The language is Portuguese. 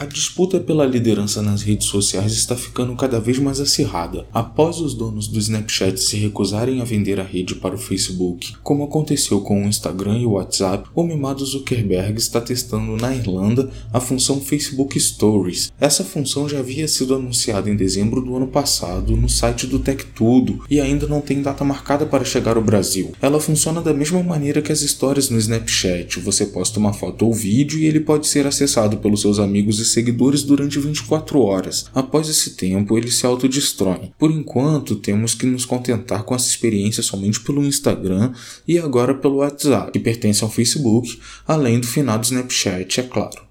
A disputa pela liderança nas redes sociais está ficando cada vez mais acirrada. Após os donos do Snapchat se recusarem a vender a rede para o Facebook, como aconteceu com o Instagram e o WhatsApp, o mimado Zuckerberg está testando na Irlanda a função Facebook Stories. Essa função já havia sido anunciada em dezembro do ano passado no site do TechTudo e ainda não tem data marcada para chegar ao Brasil. Ela funciona da mesma maneira que as histórias no Snapchat. Você posta uma foto ou vídeo e ele pode ser acessado pelos seus amigos e seguidores durante 24 horas. Após esse tempo, ele se autodestrói. Por enquanto, temos que nos contentar com essa experiência somente pelo Instagram e agora pelo WhatsApp, que pertence ao Facebook, além do finado Snapchat, é claro.